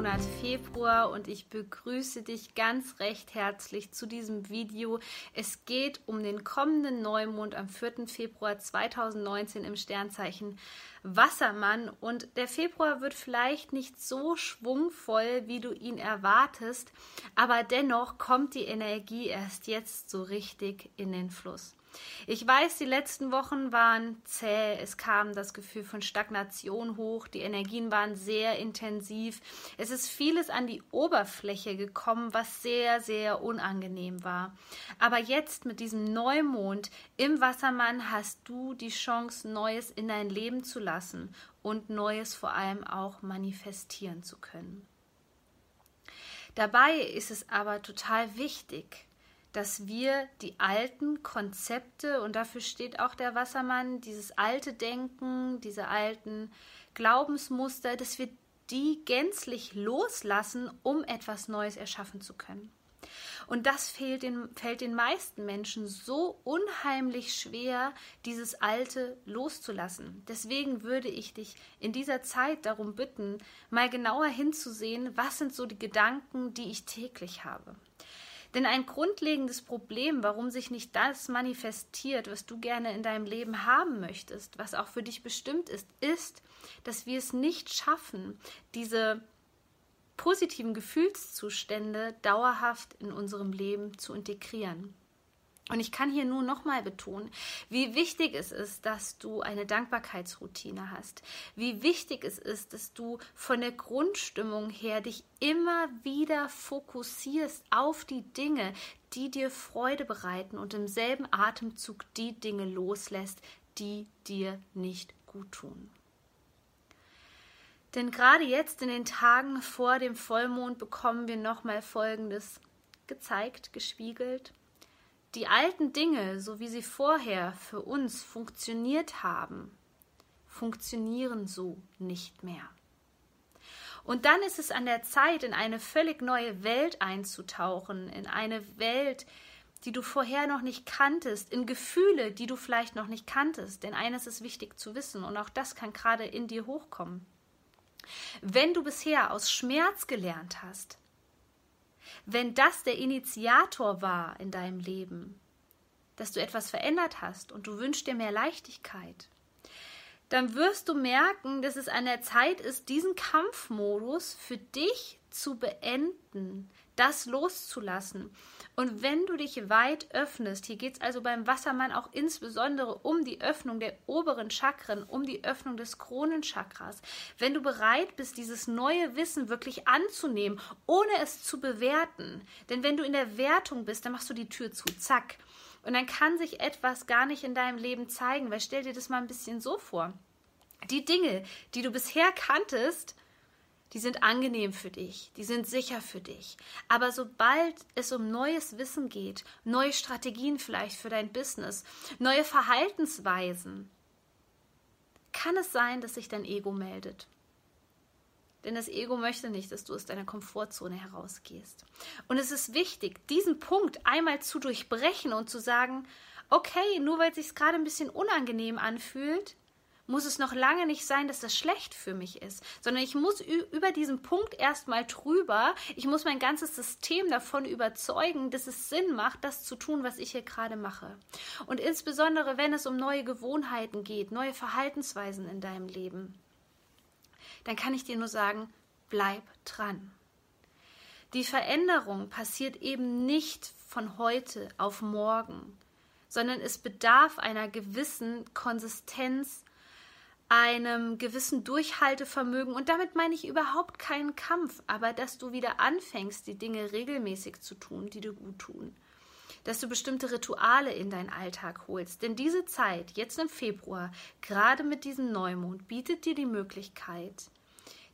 Monat Februar und ich begrüße dich ganz recht herzlich zu diesem Video. Es geht um den kommenden Neumond am 4. Februar 2019 im Sternzeichen Wassermann und der Februar wird vielleicht nicht so schwungvoll, wie du ihn erwartest, aber dennoch kommt die Energie erst jetzt so richtig in den Fluss. Ich weiß, die letzten Wochen waren zäh, es kam das Gefühl von Stagnation hoch, die Energien waren sehr intensiv, es ist vieles an die Oberfläche gekommen, was sehr, sehr unangenehm war. Aber jetzt mit diesem Neumond im Wassermann hast du die Chance, Neues in dein Leben zu lassen und Neues vor allem auch manifestieren zu können. Dabei ist es aber total wichtig, dass wir die alten Konzepte, und dafür steht auch der Wassermann, dieses alte Denken, diese alten Glaubensmuster, dass wir die gänzlich loslassen, um etwas Neues erschaffen zu können. Und das fehlt den, fällt den meisten Menschen so unheimlich schwer, dieses Alte loszulassen. Deswegen würde ich dich in dieser Zeit darum bitten, mal genauer hinzusehen, was sind so die Gedanken, die ich täglich habe. Denn ein grundlegendes Problem, warum sich nicht das manifestiert, was du gerne in deinem Leben haben möchtest, was auch für dich bestimmt ist, ist, dass wir es nicht schaffen, diese positiven Gefühlszustände dauerhaft in unserem Leben zu integrieren. Und ich kann hier nur nochmal betonen, wie wichtig es ist, dass du eine Dankbarkeitsroutine hast. Wie wichtig es ist, dass du von der Grundstimmung her dich immer wieder fokussierst auf die Dinge, die dir Freude bereiten und im selben Atemzug die Dinge loslässt, die dir nicht gut tun. Denn gerade jetzt in den Tagen vor dem Vollmond bekommen wir nochmal Folgendes gezeigt, gespiegelt. Die alten Dinge, so wie sie vorher für uns funktioniert haben, funktionieren so nicht mehr. Und dann ist es an der Zeit, in eine völlig neue Welt einzutauchen, in eine Welt, die du vorher noch nicht kanntest, in Gefühle, die du vielleicht noch nicht kanntest. Denn eines ist wichtig zu wissen und auch das kann gerade in dir hochkommen. Wenn du bisher aus Schmerz gelernt hast, wenn das der Initiator war in deinem Leben, dass du etwas verändert hast und du wünschst dir mehr Leichtigkeit, dann wirst du merken, dass es an der Zeit ist, diesen Kampfmodus für dich zu beenden, das loszulassen. Und wenn du dich weit öffnest, hier geht es also beim Wassermann auch insbesondere um die Öffnung der oberen Chakren, um die Öffnung des Kronenchakras. Wenn du bereit bist, dieses neue Wissen wirklich anzunehmen, ohne es zu bewerten, denn wenn du in der Wertung bist, dann machst du die Tür zu, zack. Und dann kann sich etwas gar nicht in deinem Leben zeigen, weil stell dir das mal ein bisschen so vor. Die Dinge, die du bisher kanntest, die sind angenehm für dich, die sind sicher für dich. Aber sobald es um neues Wissen geht, neue Strategien vielleicht für dein Business, neue Verhaltensweisen, kann es sein, dass sich dein Ego meldet. Denn das Ego möchte nicht, dass du aus deiner Komfortzone herausgehst. Und es ist wichtig, diesen Punkt einmal zu durchbrechen und zu sagen, okay, nur weil es sich gerade ein bisschen unangenehm anfühlt, muss es noch lange nicht sein, dass das schlecht für mich ist, sondern ich muss über diesen Punkt erstmal drüber, ich muss mein ganzes System davon überzeugen, dass es Sinn macht, das zu tun, was ich hier gerade mache. Und insbesondere, wenn es um neue Gewohnheiten geht, neue Verhaltensweisen in deinem Leben, dann kann ich dir nur sagen, bleib dran. Die Veränderung passiert eben nicht von heute auf morgen, sondern es bedarf einer gewissen Konsistenz einem gewissen Durchhaltevermögen und damit meine ich überhaupt keinen Kampf, aber dass du wieder anfängst, die Dinge regelmäßig zu tun, die dir gut tun. Dass du bestimmte Rituale in deinen Alltag holst. Denn diese Zeit, jetzt im Februar, gerade mit diesem Neumond, bietet dir die Möglichkeit,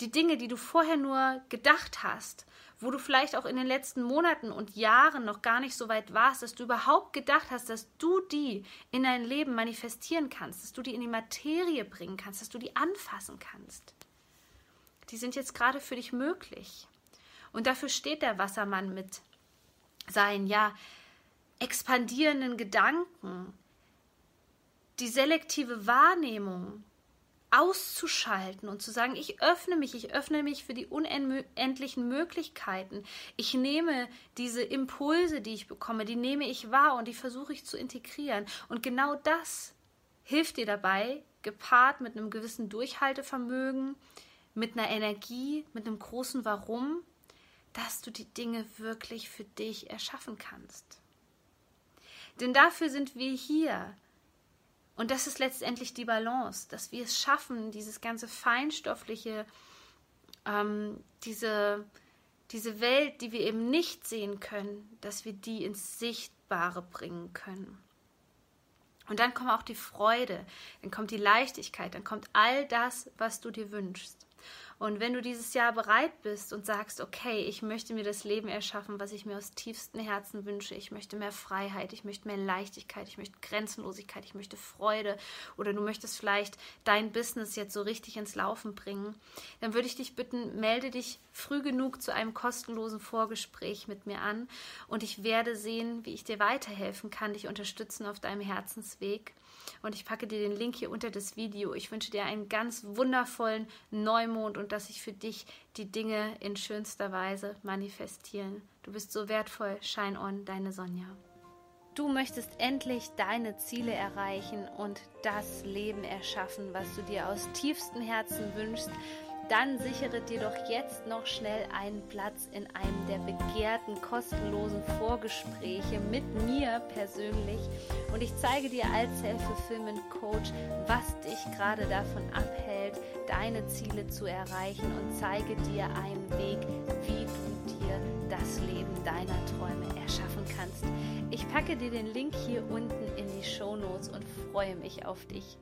die Dinge, die du vorher nur gedacht hast, wo du vielleicht auch in den letzten Monaten und Jahren noch gar nicht so weit warst, dass du überhaupt gedacht hast, dass du die in dein Leben manifestieren kannst, dass du die in die Materie bringen kannst, dass du die anfassen kannst. Die sind jetzt gerade für dich möglich. Und dafür steht der Wassermann mit seinen, ja, expandierenden Gedanken, die selektive Wahrnehmung, auszuschalten und zu sagen, ich öffne mich, ich öffne mich für die unendlichen Möglichkeiten. Ich nehme diese Impulse, die ich bekomme, die nehme ich wahr und die versuche ich zu integrieren. Und genau das hilft dir dabei, gepaart mit einem gewissen Durchhaltevermögen, mit einer Energie, mit einem großen Warum, dass du die Dinge wirklich für dich erschaffen kannst. Denn dafür sind wir hier, und das ist letztendlich die Balance, dass wir es schaffen, dieses ganze feinstoffliche, ähm, diese, diese Welt, die wir eben nicht sehen können, dass wir die ins Sichtbare bringen können. Und dann kommt auch die Freude, dann kommt die Leichtigkeit, dann kommt all das, was du dir wünschst. Und wenn du dieses Jahr bereit bist und sagst, okay, ich möchte mir das Leben erschaffen, was ich mir aus tiefstem Herzen wünsche, ich möchte mehr Freiheit, ich möchte mehr Leichtigkeit, ich möchte Grenzenlosigkeit, ich möchte Freude oder du möchtest vielleicht dein Business jetzt so richtig ins Laufen bringen, dann würde ich dich bitten, melde dich früh genug zu einem kostenlosen Vorgespräch mit mir an und ich werde sehen, wie ich dir weiterhelfen kann, dich unterstützen auf deinem Herzensweg. Und ich packe dir den Link hier unter das Video. Ich wünsche dir einen ganz wundervollen Neumond und dass sich für dich die Dinge in schönster Weise manifestieren. Du bist so wertvoll. Shine on, deine Sonja. Du möchtest endlich deine Ziele erreichen und das Leben erschaffen, was du dir aus tiefstem Herzen wünschst dann sichere dir doch jetzt noch schnell einen Platz in einem der begehrten kostenlosen Vorgespräche mit mir persönlich und ich zeige dir als Self-Fulfillment-Coach, was dich gerade davon abhält, deine Ziele zu erreichen und zeige dir einen Weg, wie du dir das Leben deiner Träume erschaffen kannst. Ich packe dir den Link hier unten in die Show Notes und freue mich auf dich.